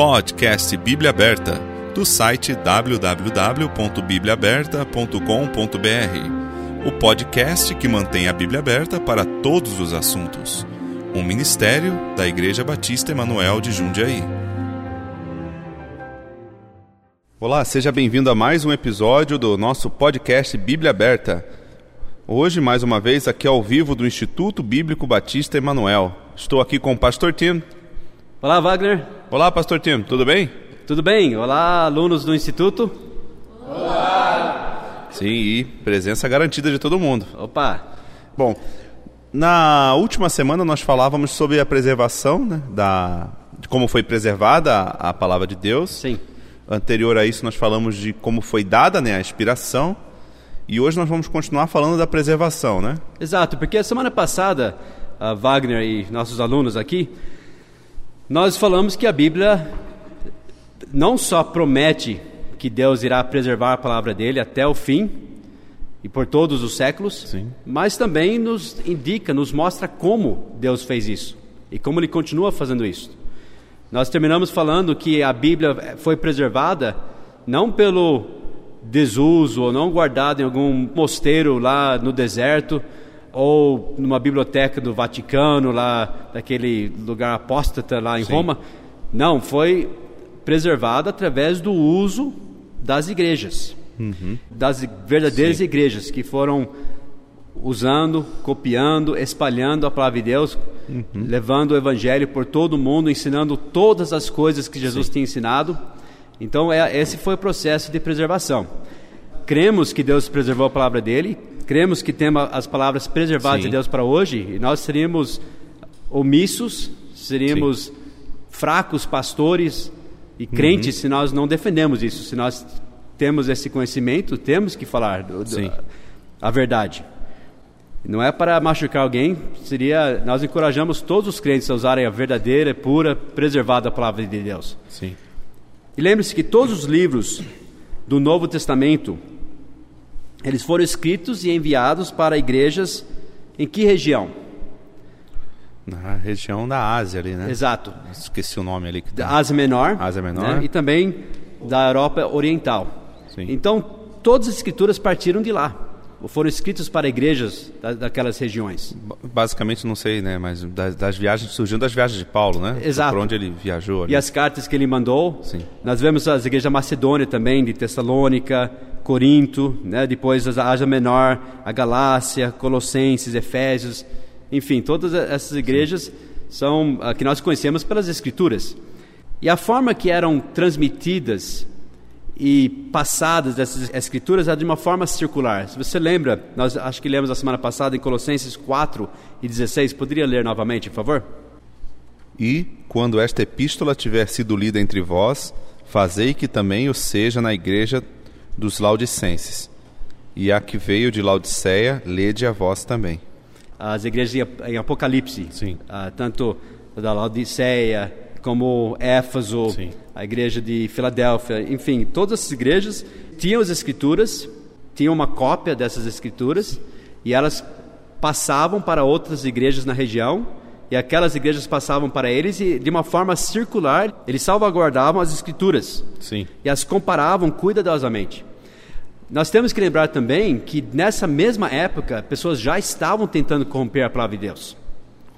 Podcast Bíblia Aberta, do site www.bibliaaberta.com.br. O podcast que mantém a Bíblia aberta para todos os assuntos. Um ministério da Igreja Batista Emanuel de Jundiaí. Olá, seja bem-vindo a mais um episódio do nosso podcast Bíblia Aberta. Hoje, mais uma vez, aqui ao vivo do Instituto Bíblico Batista Emanuel. Estou aqui com o pastor Tim. Olá, Wagner. Olá, pastor Tim, tudo bem? Tudo bem? Olá, alunos do Instituto. Sim, e presença garantida de todo mundo. Opa! Bom, na última semana nós falávamos sobre a preservação, né, da, de como foi preservada a, a palavra de Deus. Sim. Anterior a isso nós falamos de como foi dada né, a inspiração. E hoje nós vamos continuar falando da preservação, né? Exato, porque a semana passada, a Wagner e nossos alunos aqui, nós falamos que a Bíblia não só promete que Deus irá preservar a palavra dele até o fim e por todos os séculos, Sim. mas também nos indica, nos mostra como Deus fez isso e como ele continua fazendo isso. Nós terminamos falando que a Bíblia foi preservada não pelo desuso ou não guardada em algum mosteiro lá no deserto ou numa biblioteca do Vaticano lá daquele lugar apóstata lá em Sim. Roma. Não, foi preservada através do uso das igrejas, das verdadeiras Sim. igrejas que foram usando, copiando, espalhando a palavra de Deus, levando o evangelho por todo o mundo, ensinando todas as coisas que Jesus tinha ensinado. Então, é, esse foi o processo de preservação. Cremos que Deus preservou a palavra dele, cremos que temos as palavras preservadas Sim. de Deus para hoje, e nós seríamos omissos, seríamos fracos pastores e crentes se nós não defendemos isso, se nós temos esse conhecimento, temos que falar do- do- Sim. a verdade. Não é para machucar alguém, seria nós encorajamos todos os crentes a usarem a verdadeira, pura, preservada palavra de Deus. Sim. E lembre-se que todos os livros do Novo Testamento eles foram escritos e enviados para igrejas em que região? Na região da Ásia ali, né? Exato. Esqueci o nome ali. Da tá. Ásia Menor, Ásia Menor. né, e também da Europa Oriental. Sim. Então, todas as escrituras partiram de lá, foram escritas para igrejas da, daquelas regiões. Ba- Basicamente, não sei, né? Mas das, das viagens, surgiu das viagens de Paulo, né? Exato. Por onde ele viajou ali. E as cartas que ele mandou, Sim. nós vemos as igrejas da Macedônia também, de Tessalônica, Corinto, né? depois a Ásia Menor, a Galácia, Colossenses, Efésios, enfim, todas essas igrejas são ah, que nós conhecemos pelas Escrituras. E a forma que eram transmitidas e passadas dessas escrituras era de uma forma circular. Se você lembra, nós acho que lemos a semana passada em Colossenses 4 e 16, poderia ler novamente, por favor? E, quando esta epístola tiver sido lida entre vós, fazei que também o seja na igreja dos Laodicenses. E a que veio de Laodiceia, lede a vós também. as igrejas em Apocalipse, Sim. ah, tanto da Laodiceia como Éfaso, Sim. a igreja de Filadélfia, enfim, todas essas igrejas tinham as escrituras, tinham uma cópia dessas escrituras e elas passavam para outras igrejas na região e aquelas igrejas passavam para eles e de uma forma circular eles salvaguardavam as escrituras Sim. e as comparavam cuidadosamente. Nós temos que lembrar também que nessa mesma época, pessoas já estavam tentando corromper a palavra de Deus.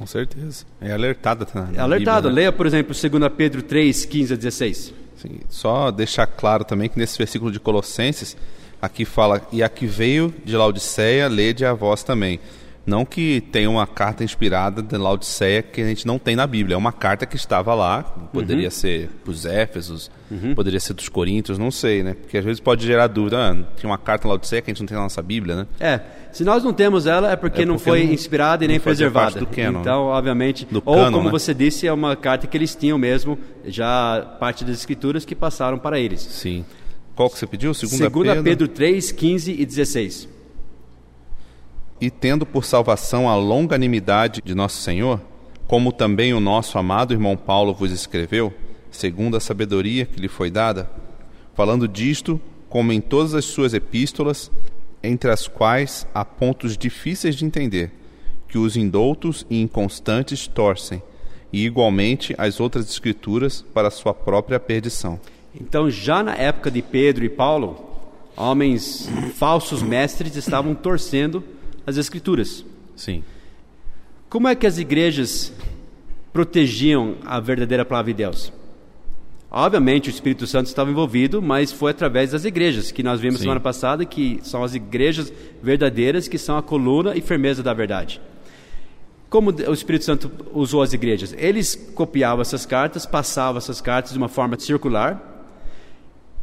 Com certeza. É alertada na É alertado. Bíblia, né? Leia, por exemplo, 2 Pedro 3, 15 a 16. Sim. Só deixar claro também que nesse versículo de Colossenses, aqui fala, e a que veio de Laodiceia, lede a vós também. Não que tenha uma carta inspirada de Laodiceia que a gente não tem na Bíblia. É uma carta que estava lá, poderia Uhum. ser dos Éfesos, poderia ser dos Coríntios, não sei, né? Porque às vezes pode gerar dúvida. Ah, tinha uma carta em Laodiceia que a gente não tem na nossa Bíblia, né? É, se nós não temos ela é porque, É não porque foi não- inspirada e nem não preservada. do canon. Então, obviamente, Do ou canon, como né? você disse, é uma carta que eles tinham mesmo, já parte das escrituras que passaram para eles. Sim. Qual que você pediu? Segunda, 2 Pedro. Pedro 3, 15 e 16. E tendo por salvação a longanimidade de nosso Senhor, como também o nosso amado irmão Paulo vos escreveu, segundo a sabedoria que lhe foi dada, falando disto, como em todas as suas epístolas, entre as quais há pontos difíceis de entender, que os indoutos e inconstantes torcem, e igualmente as outras escrituras para sua própria perdição. Então, já na época de Pedro e Paulo, homens falsos mestres estavam torcendo as escrituras. Sim. Como é que as igrejas protegiam a verdadeira palavra de Deus? Obviamente o Espírito Santo estava envolvido, mas foi através das igrejas, que nós vimos Sim. semana passada, que são as igrejas verdadeiras, que são a coluna e firmeza da verdade. Como o Espírito Santo usou as igrejas? Eles copiavam essas cartas, passavam essas cartas de uma forma circular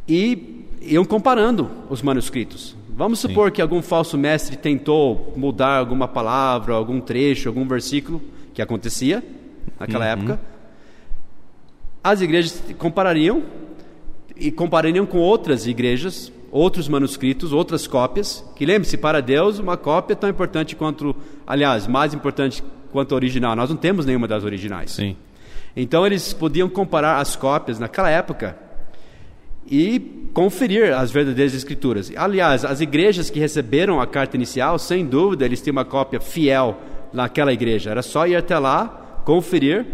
e iam comparando os manuscritos. Vamos supor que algum falso mestre tentou mudar alguma palavra, algum trecho, algum versículo, que acontecia naquela época. As igrejas comparariam e comparariam com outras igrejas, outros manuscritos, outras cópias, que lembre-se, para Deus, uma cópia é tão importante quanto, aliás, mais importante quanto a original. Nós não temos nenhuma das originais. Sim. Então eles podiam comparar as cópias naquela época e conferir as verdadeiras escrituras. Aliás, as igrejas que receberam a carta inicial, sem dúvida, eles tinham uma cópia fiel naquela igreja. Era só ir até lá, conferir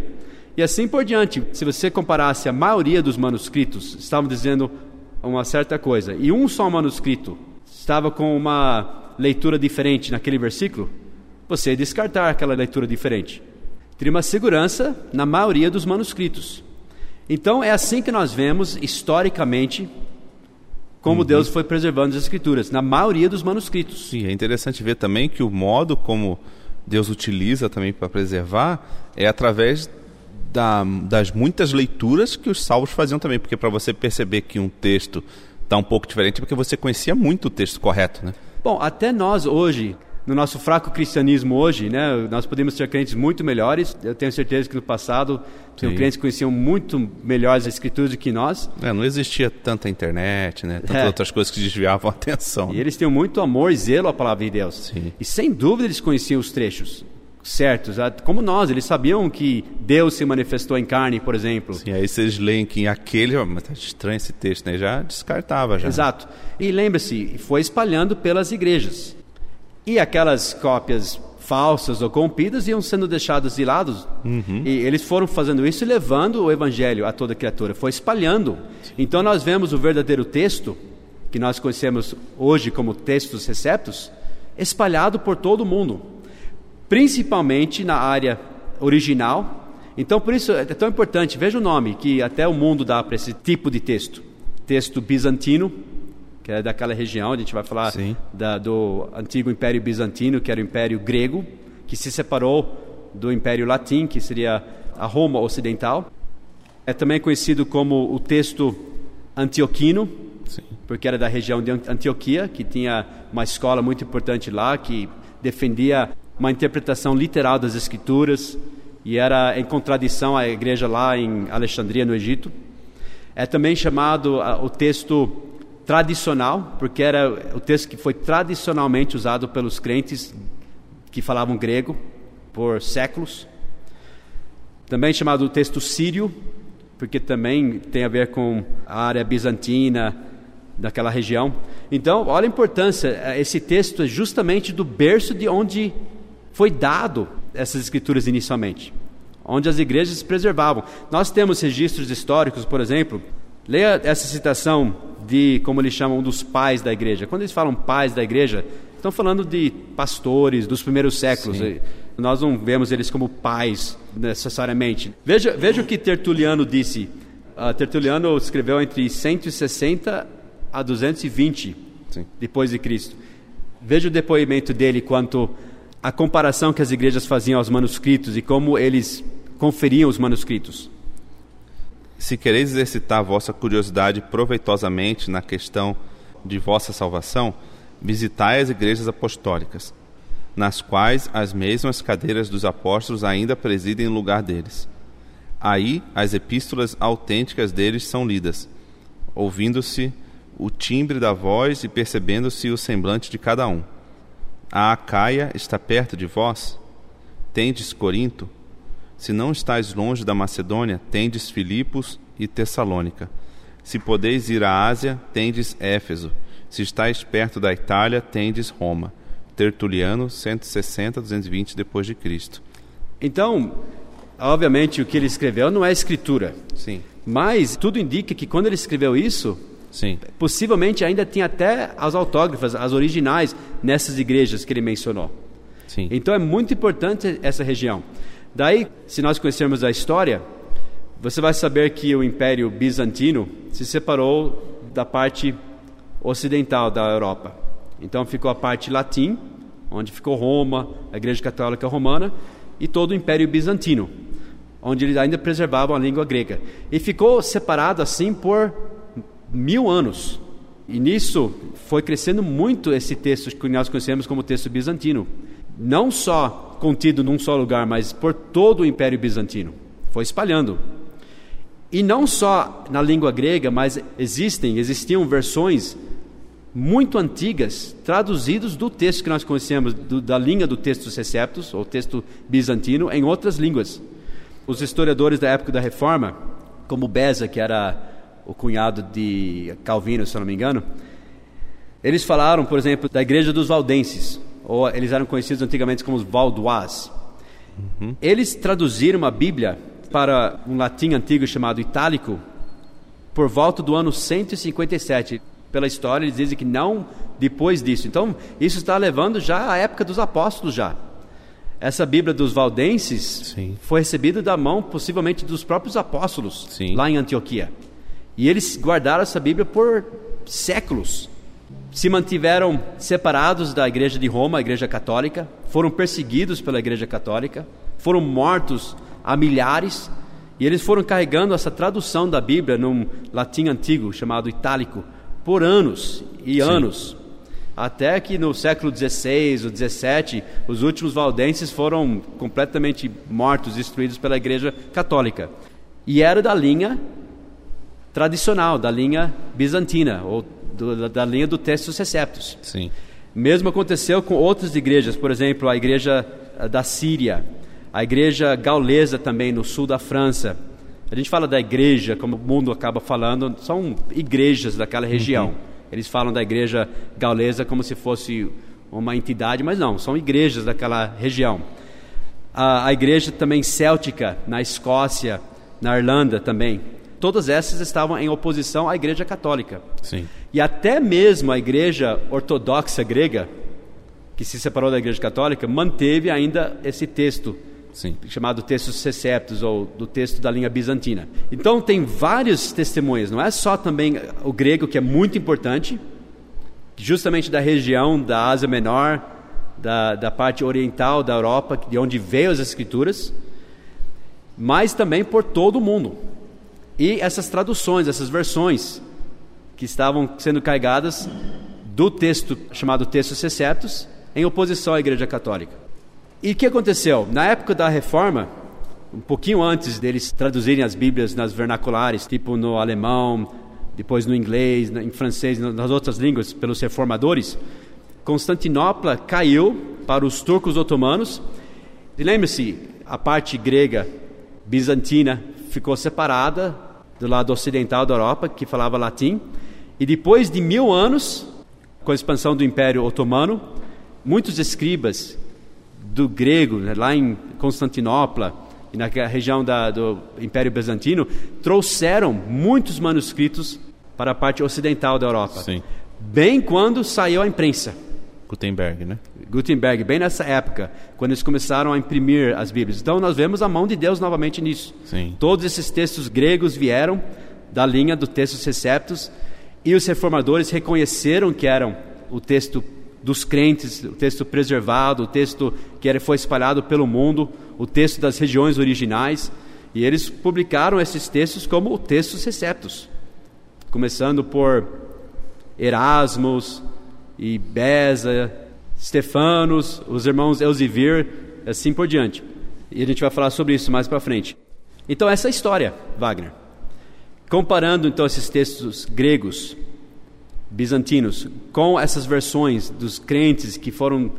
e assim por diante. Se você comparasse a maioria dos manuscritos, estavam dizendo uma certa coisa, e um só manuscrito estava com uma leitura diferente naquele versículo, você ia descartar aquela leitura diferente. Teria uma segurança na maioria dos manuscritos. Então é assim que nós vemos historicamente como Deus foi preservando as escrituras, na maioria dos manuscritos. Sim, é interessante ver também que o modo como Deus utiliza também para preservar é através da, das muitas leituras que os salvos faziam também, porque para você perceber que um texto está um pouco diferente, é porque você conhecia muito o texto correto, né? Bom, até nós hoje, no nosso fraco cristianismo hoje, né, nós podemos ter crentes muito melhores. Eu tenho certeza que no passado tinham crentes que conheciam muito melhor as escrituras do que nós. É, não existia tanta internet, né? Tantas É. outras coisas que desviavam a atenção. E eles tinham muito amor e zelo à palavra de Deus. Sim. E sem dúvida eles conheciam os trechos certos, como nós, eles sabiam que Deus se manifestou em carne, por exemplo. Sim, aí vocês leem que em aquele, mas tá estranho esse texto, né? Já descartava já. Exato. E lembre-se, foi espalhando pelas igrejas. E aquelas cópias falsas ou corrompidas iam sendo deixadas de lado. E eles foram fazendo isso e levando o evangelho a toda criatura, foi espalhando. Então nós vemos o verdadeiro texto, que nós conhecemos hoje como textos receptos, espalhado por todo o mundo, principalmente na área original. Então por isso é tão importante, veja o nome que até o mundo dá para esse tipo de texto. Texto bizantino, que é daquela região, a gente vai falar da, do antigo Império Bizantino, que era o Império Grego, que se separou do Império Latim, que seria a Roma Ocidental. É também conhecido como o texto antioquino, Sim. porque era da região de Antioquia, que tinha uma escola muito importante lá, que defendia uma interpretação literal das Escrituras, e era em contradição à igreja lá em Alexandria, no Egito. É também chamado ah, o texto tradicional, porque era o texto que foi tradicionalmente usado pelos crentes que falavam grego por séculos. Também chamado texto sírio, porque também tem a ver com a área bizantina daquela região. Então, olha a importância, eh, esse texto é justamente do berço de onde foi dado essas escrituras inicialmente, onde as igrejas preservavam. Nós temos registros históricos, por exemplo, leia essa citação de, como eles chamam, dos pais da igreja. Quando eles falam pais da igreja, estão falando de pastores dos primeiros séculos. Sim. Nós não vemos eles como pais necessariamente. Veja, veja o que Tertuliano disse. Ah, Tertuliano escreveu entre 160 a 220 Sim. depois de Cristo. Veja o depoimento dele quanto à comparação que as igrejas faziam aos manuscritos e como eles conferiam os manuscritos. Se quereis exercitar vossa curiosidade proveitosamente na questão de vossa salvação, visitai as igrejas apostólicas, nas quais as mesmas cadeiras dos apóstolos ainda presidem em lugar deles. Aí as epístolas autênticas deles são lidas, ouvindo-se o timbre da voz e percebendo-se o semblante de cada um. A Acaia está perto de vós? Tendes Corinto? Se não estáis longe da Macedônia, tendes Filipos e Tessalônica. Se podeis ir à Ásia, tendes Éfeso. Se estáis perto da Itália, tendes Roma. Tertuliano, 160, 220 depois de Cristo. Então, Obviamente, o que ele escreveu não é escritura. Sim. Mas tudo indica que quando ele escreveu isso, Sim. possivelmente ainda tinha até as autógrafas, as originais, nessas igrejas que ele mencionou. Sim. Então é muito importante essa região. Daí, se nós conhecermos a história, você vai saber que o Império Bizantino se separou da parte ocidental da Europa. Então ficou a parte latim, onde ficou Roma, a Igreja Católica Romana, e todo o Império Bizantino, onde eles ainda preservavam a língua grega. E ficou separado assim por mil anos. E nisso foi crescendo muito esse texto que nós conhecemos como texto bizantino. Não só contido num só lugar, mas por todo o Império Bizantino. Foi espalhando. E não só na língua grega, mas existem, existiam versões muito antigas, traduzidos do texto que nós conhecemos, do, da linha do texto Receptus, ou texto bizantino, em outras línguas. Os historiadores da época da Reforma, como Beza, que era o cunhado de Calvino, se eu não me engano, eles falaram, por exemplo, da igreja dos valdenses, ou eles eram conhecidos antigamente como os Vaudois. Uhum. Eles traduziram a Bíblia para um latim antigo chamado itálico por volta do ano 157 pela história, eles dizem que não depois disso. Então, isso está levando já à época dos apóstolos já. Essa Bíblia dos Valdenses Sim. foi recebida da mão, possivelmente, dos próprios apóstolos Sim. lá em Antioquia. E eles guardaram essa Bíblia por séculos. Se mantiveram separados da Igreja de Roma, a Igreja Católica, foram perseguidos pela Igreja Católica, foram mortos a milhares, e eles foram carregando essa tradução da Bíblia num latim antigo chamado itálico por anos e Sim. anos. Até que no século XVI ou XVII, os últimos valdenses foram completamente mortos, destruídos pela Igreja Católica. E era da linha tradicional, da linha bizantina, ou do, da linha do Textus Receptus. Sim. Mesmo aconteceu com outras igrejas, por exemplo, a igreja eh, da Síria, a igreja gaulesa também no sul da França, a gente fala da igreja, como o mundo acaba falando, são igrejas daquela região. Uhum. Eles falam da igreja gaulesa como se fosse uma entidade, mas não, são igrejas daquela região. A, a igreja também céltica na Escócia, na Irlanda também. Todas essas estavam em oposição à igreja católica. Sim. E até mesmo a igreja ortodoxa grega, que se separou da igreja católica, manteve ainda esse texto Sim. chamado texto Seceptus, ou do texto da linha bizantina. Então tem vários testemunhos, não é só também o grego, que é muito importante, justamente da região da Ásia Menor, da, da parte oriental da Europa, de onde veio as escrituras, mas também por todo o mundo. E essas traduções, essas versões que estavam sendo carregadas do texto chamado texto Seceptus, em oposição à Igreja Católica. E o que aconteceu? Na época da reforma, um pouquinho antes deles traduzirem as Bíblias nas vernaculares, tipo no alemão, depois no inglês, em francês, nas outras línguas, pelos reformadores, Constantinopla caiu para os turcos otomanos. E lembre-se, a parte grega bizantina ficou separada do lado ocidental da Europa, que falava latim. E depois de mil anos, com a expansão do Império Otomano, muitos escribas do grego, né, lá em Constantinopla e na região da, do Império Bizantino, trouxeram muitos manuscritos para a parte ocidental da Europa. Sim. Bem quando saiu a imprensa. Gutenberg, né? Gutenberg, bem nessa época, quando eles começaram a imprimir as Bíblias. Então nós vemos a mão de Deus novamente nisso. Sim. Todos esses textos gregos vieram da linha do texto Receptus e os reformadores reconheceram que eram o texto dos crentes, o texto preservado, o texto que foi espalhado pelo mundo, o texto das regiões originais, e eles publicaram esses textos como textos receptos, começando por Erasmus e Beza, Stefanos, os irmãos Elzevir, assim por diante. E a gente vai falar sobre isso mais para frente. Então essa é a história, Wagner. Comparando então esses textos gregos bizantinos, com essas versões dos crentes que foram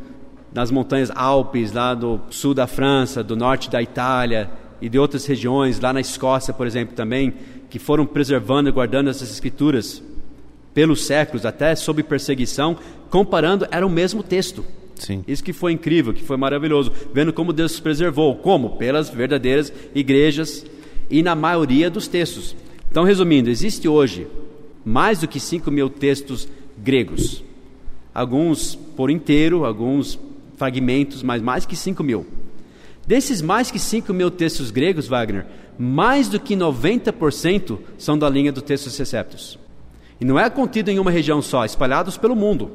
nas montanhas Alpes, lá do sul da França, do norte da Itália e de outras regiões, lá na Escócia, por exemplo, também, que foram preservando e guardando essas escrituras pelos séculos, até sob perseguição, comparando, era o mesmo texto. Sim. Isso que foi incrível, que foi maravilhoso, vendo como Deus se preservou, como pelas verdadeiras igrejas e na maioria dos textos. Então, resumindo, existe hoje mais do que 5 mil textos gregos, alguns por inteiro, alguns fragmentos, mas mais que 5 mil. Desses mais que 5 mil textos gregos, Wagner, mais do que 90% são da linha do textos receptos. E não é contido em uma região só, espalhados pelo mundo.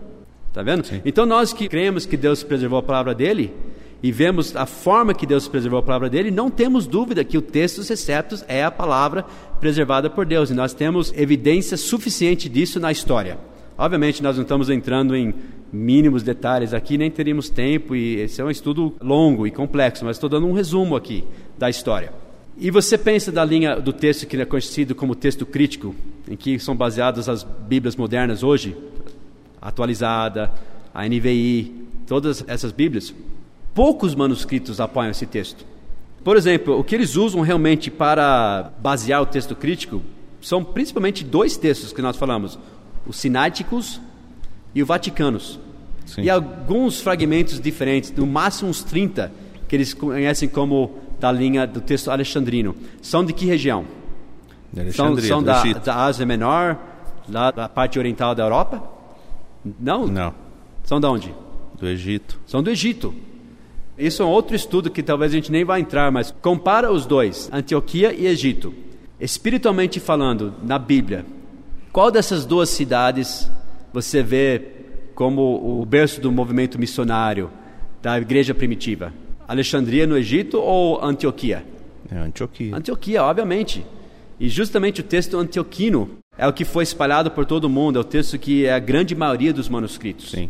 Está vendo? Sim. Então nós que cremos que Deus preservou a palavra dele e vemos a forma que Deus preservou a palavra dele, não temos dúvida que o texto dos receptos é a palavra preservada por Deus. E nós temos evidência suficiente disso na história. Obviamente nós não estamos entrando em mínimos detalhes aqui, nem teríamos tempo, e esse é um estudo longo e complexo, mas estou dando um resumo aqui da história. E você pensa da linha do texto que é conhecido como texto crítico, em que são baseadas as Bíblias modernas hoje, atualizada, a NVI, todas essas Bíblias, poucos manuscritos apoiam esse texto. Por exemplo, o que eles usam realmente para basear o texto crítico são principalmente dois textos que nós falamos: os sináticos e o vaticanos. Sim. E alguns fragmentos diferentes, no máximo uns 30, que eles conhecem como da linha do texto alexandrino. São de que região? De são são da, da, Ásia Menor, lá da parte oriental da Europa? Não? Não. São de onde? Do Egito. São do Egito. Isso é um outro estudo que talvez a gente nem vá entrar, mas compara os dois, Antioquia e Egito. Espiritualmente falando, na Bíblia, qual dessas duas cidades você vê como o berço do movimento missionário da igreja primitiva? Alexandria no Egito ou Antioquia? É Antioquia. Antioquia, obviamente. E justamente o texto antioquino é o que foi espalhado por todo o mundo, é o texto que é a grande maioria dos manuscritos. Sim.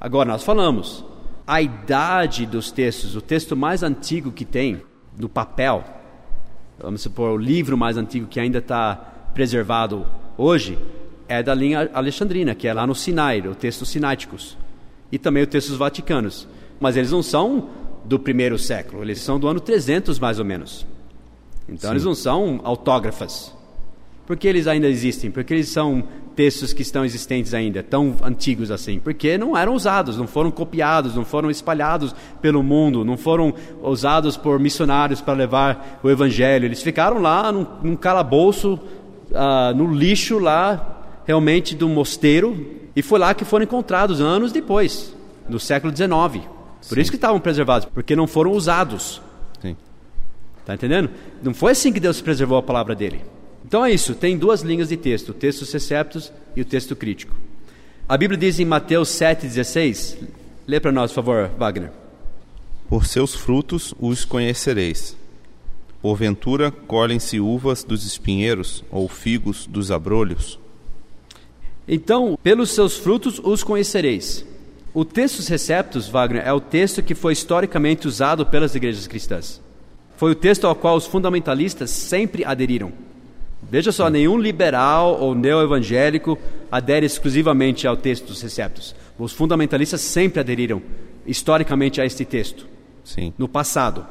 Agora, nós falamos, a idade dos textos, o texto mais antigo que tem no papel, vamos supor, o livro mais antigo que ainda está preservado hoje, é da linha alexandrina, que é lá no Sinai, o texto sináticos, e também os textos vaticanos. Mas eles não são do primeiro século, eles são do ano 300 mais ou menos. Então Sim. eles não são autógrafas. Por que eles ainda existem? Porque eles são textos que estão existentes ainda, tão antigos assim? Porque não eram usados, não foram copiados, não foram espalhados pelo mundo, não foram usados por missionários para levar o evangelho. Eles ficaram lá num, num calabouço, uh, no lixo lá, realmente do mosteiro, e foi lá que foram encontrados anos depois, no século XIX. Por Sim. isso que estavam preservados, porque não foram usados. Está entendendo? Não foi assim que Deus preservou a palavra dele. Então é isso, tem duas linhas de texto, o texto receptos e o texto crítico. A Bíblia diz em Mateus 7,16, lê para nós, por favor, Wagner. Por seus frutos os conhecereis. Porventura colhem-se uvas dos espinheiros ou figos dos abrolhos? Então, pelos seus frutos os conhecereis. O texto receptos, Wagner, é o texto que foi historicamente usado pelas igrejas cristãs. Foi o texto ao qual os fundamentalistas sempre aderiram. Veja só, nenhum liberal ou neo-evangélico adere exclusivamente ao texto dos receptos. Os fundamentalistas sempre aderiram historicamente a este texto. Sim. No passado.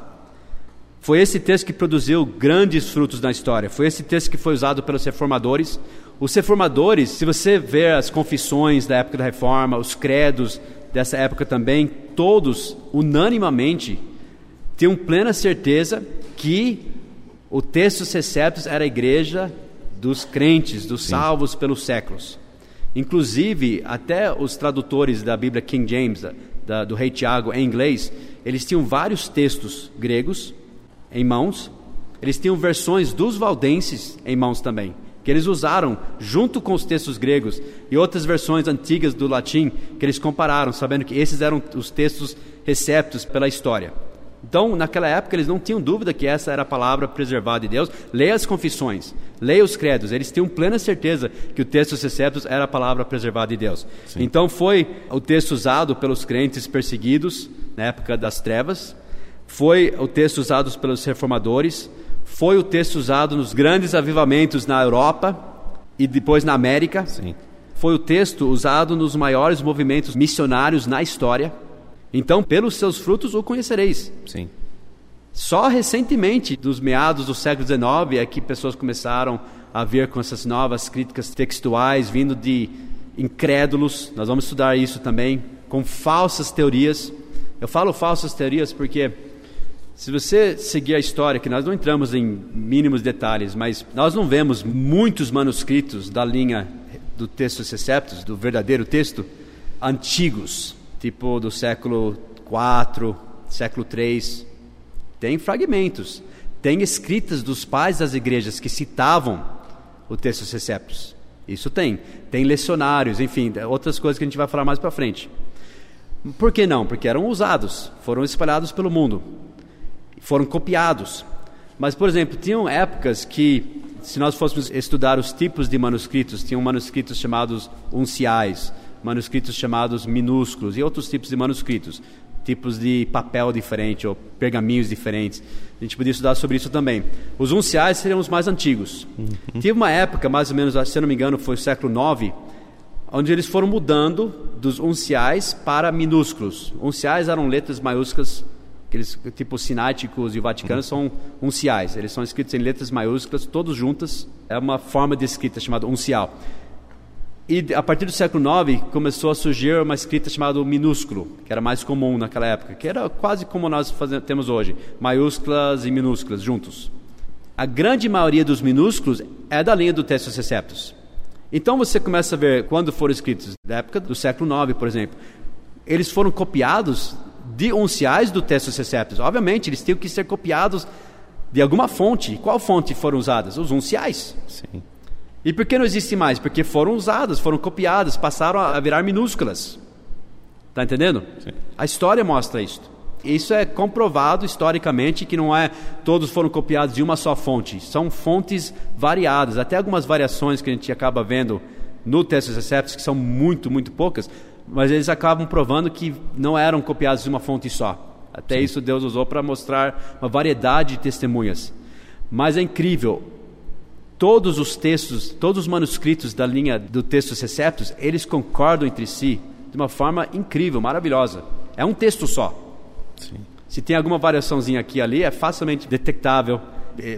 Foi esse texto que produziu grandes frutos na história. Foi esse texto que foi usado pelos reformadores. Os reformadores, se você ver as confissões da época da reforma, os credos dessa época também, todos, unanimamente, tinham plena certeza que o texto Receptos era a igreja dos crentes, dos Sim. salvos pelos séculos. Inclusive, até os tradutores da Bíblia King James, da, do rei Tiago, em inglês, eles tinham vários textos gregos em mãos, eles tinham versões dos valdenses em mãos também que eles usaram junto com os textos gregos e outras versões antigas do latim que eles compararam, sabendo que esses eram os textos receptos pela história. Então, naquela época, eles não tinham dúvida que essa era a palavra preservada de Deus. Leia as confissões, leia os credos, eles tinham plena certeza que o texto receptos era a palavra preservada de Deus. Sim. Então, foi o texto usado pelos crentes perseguidos na época das trevas, foi o texto usado pelos reformadores, foi o texto usado nos grandes avivamentos na Europa e depois na América. Sim. Foi o texto usado nos maiores movimentos missionários na história. Então, pelos seus frutos o conhecereis. Sim. Só recentemente, dos meados do século XIX, é que pessoas começaram a ver com essas novas críticas textuais vindo de incrédulos. Nós vamos estudar isso também com falsas teorias. Eu falo falsas teorias porque se você seguir a história, que nós não entramos em mínimos detalhes, mas nós não vemos muitos manuscritos da linha do texto Seceptus, do verdadeiro texto, antigos, tipo do século IV, século III. Tem fragmentos, tem escritas dos pais das igrejas que citavam o texto Seceptus. Isso tem. Tem lecionários, enfim, outras coisas que a gente vai falar mais para frente. Por que não? Porque eram usados, foram espalhados pelo mundo foram copiados. Mas, por exemplo, tinham épocas que, se nós fôssemos estudar os tipos de manuscritos, tinham manuscritos chamados unciais, manuscritos chamados minúsculos e outros tipos de manuscritos, tipos de papel diferente ou pergaminhos diferentes. A gente podia estudar sobre isso também. Os unciais seriam os mais antigos. Uhum. Teve uma época, mais ou menos, se não me engano, foi o século IX, onde eles foram mudando dos unciais para minúsculos. Unciais eram letras maiúsculas aqueles tipo sináticos e o Vaticano são unciais. Eles são escritos em letras maiúsculas, todos juntas. É uma forma de escrita chamada uncial. E a partir do século IX começou a surgir uma escrita chamada minúsculo, que era mais comum naquela época, que era quase como nós fazemos, temos hoje, maiúsculas e minúsculas juntos. A grande maioria dos minúsculos é da linha do texto Seceptus. Então você começa a ver quando foram escritos, da época do século IX, por exemplo, eles foram copiados de unciais do texto Seceptus. Obviamente, eles tinham que ser copiados de alguma fonte. Qual fonte foram usadas? Os unciais. Sim. E por que não existe mais? Porque foram usadas, foram copiadas, passaram a virar minúsculas. Está entendendo? Sim. A história mostra isso. Isso é comprovado historicamente que não é todos foram copiados de uma só fonte. São fontes variadas, até algumas variações que a gente acaba vendo no texto Seceptus, que são muito, muito poucas, mas eles acabam provando que não eram copiados de uma fonte só. Até Sim. isso Deus usou para mostrar uma variedade de testemunhas. Mas é incrível, todos os textos, todos os manuscritos da linha do texto Seceptus, eles concordam entre si de uma forma incrível, maravilhosa. É um texto só. Sim. Se tem alguma variaçãozinha aqui e ali, é facilmente detectável.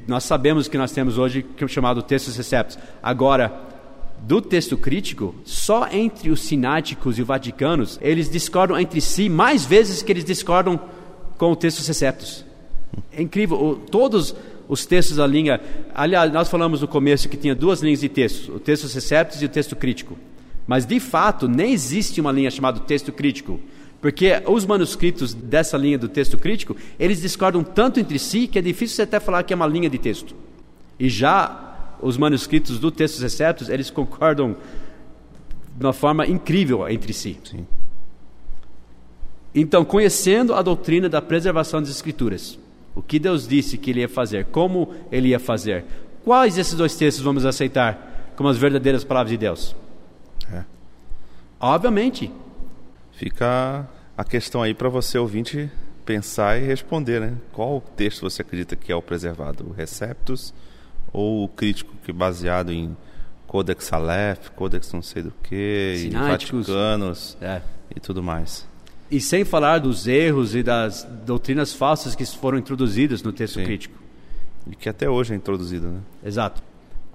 Nós sabemos que nós temos hoje que é chamado texto Seceptus. Agora, do texto crítico, só entre os sináticos e os vaticanos, eles discordam entre si mais vezes que eles discordam com o texto Seceptus. É incrível, todos os textos da linha. Aliás, nós falamos no começo que tinha duas linhas de textos, o texto Seceptus e o texto crítico. Mas, de fato, nem existe uma linha chamada texto crítico, porque os manuscritos dessa linha do texto crítico, eles discordam tanto entre si que é difícil você até falar que é uma linha de texto. E já os manuscritos do texto exceptos, eles concordam de uma forma incrível entre si. Sim. Então, conhecendo a doutrina da preservação das Escrituras, o que Deus disse que Ele ia fazer, como Ele ia fazer, quais desses dois textos vamos aceitar como as verdadeiras palavras de Deus? É. Obviamente. Fica a questão aí para você ouvinte pensar e responder, né? Qual texto você acredita que é o preservado? O Receptus ou o crítico que é baseado em Codex Aleph, Codex não sei do que, Vaticanos é. e tudo mais. E sem falar dos erros e das doutrinas falsas que foram introduzidas no texto Sim. crítico. E que até hoje é introduzido, né? Exato.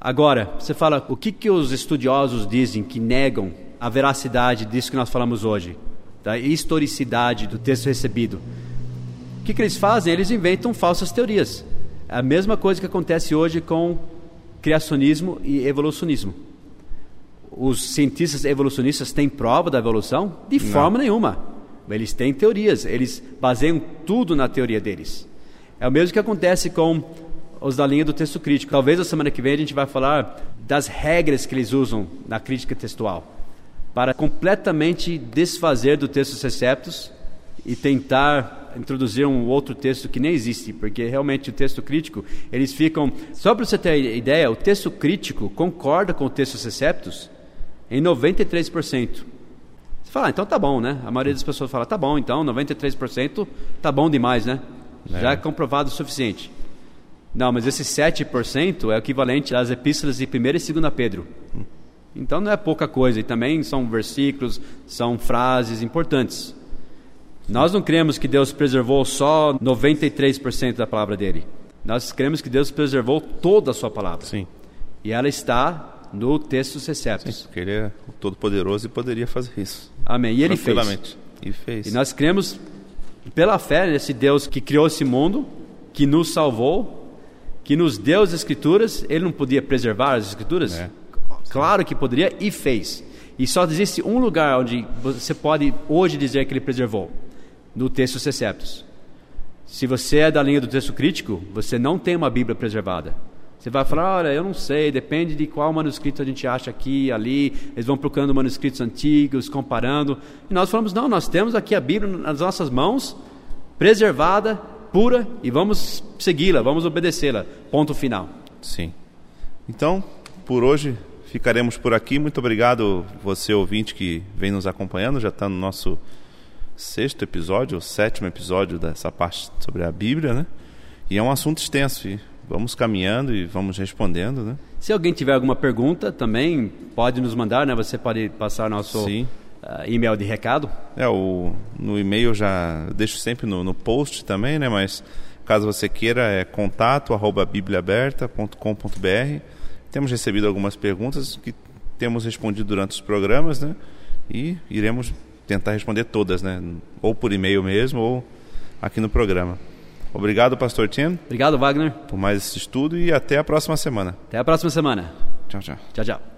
Agora, você fala, o que, que os estudiosos dizem que negam a veracidade disso que nós falamos hoje? Da historicidade do texto recebido. O que, que eles fazem? Eles inventam falsas teorias. A mesma coisa que acontece hoje com criacionismo e evolucionismo. Os cientistas evolucionistas têm prova da evolução? De Não. forma nenhuma. Eles têm teorias, eles baseiam tudo na teoria deles. É o mesmo que acontece com os da linha do texto crítico. Talvez a semana que vem a gente vai falar das regras que eles usam na crítica textual para completamente desfazer do texto Receptos e tentar introduzir um outro texto que nem existe, porque realmente o texto crítico, eles ficam. Só para você ter ideia, o texto crítico concorda com o texto Seceptus em 93%. Você fala, ah, então tá bom, né? A maioria das pessoas fala, tá bom, então 93% tá bom demais, né? É. Já é comprovado o suficiente. Não, mas esse 7% é o equivalente às epístolas de 1 e 2 Pedro. Então não é pouca coisa, e também são versículos, são frases importantes. Nós não cremos que Deus preservou só 93% da palavra dele. Nós cremos que Deus preservou toda a sua palavra. Sim. E ela está no texto Receptos. Sim, porque ele é todo-poderoso e poderia fazer isso. Amém. E ele fez. E fez. E nós cremos pela fé nesse Deus que criou esse mundo, que nos salvou, que nos deu as Escrituras. Ele não podia preservar as Escrituras? É. Claro que poderia e fez. E só existe um lugar onde você pode hoje dizer que ele preservou: no texto Seceptos. Se você é da linha do texto crítico, você não tem uma Bíblia preservada. Você vai falar, olha, eu não sei, depende de qual manuscrito a gente acha aqui, ali. Eles vão procurando manuscritos antigos, comparando. E nós falamos, não, nós temos aqui a Bíblia nas nossas mãos, preservada, pura, e vamos segui-la, vamos obedecê-la. Ponto final. Sim. Então, por hoje ficaremos por aqui. Muito obrigado você ouvinte que vem nos acompanhando. Já está no nosso sexto episódio, o sétimo episódio dessa parte sobre a Bíblia, né? E é um assunto extenso. E vamos caminhando e vamos respondendo, né? Se alguém tiver alguma pergunta, também pode nos mandar, né? Você pode passar nosso Sim. uh, e-mail de recado. É, o, no e-mail já deixo sempre no, no post também, né? Mas caso você queira, é contato arroba bibliaaberta.com.br. Temos recebido algumas perguntas que temos respondido durante os programas, né? E iremos tentar responder todas, né? Ou por e-mail mesmo, ou aqui no programa. Obrigado, Pastor Tim. Obrigado, Wagner. Por mais esse estudo e até a próxima semana. Até a próxima semana. Tchau, tchau. Tchau, tchau.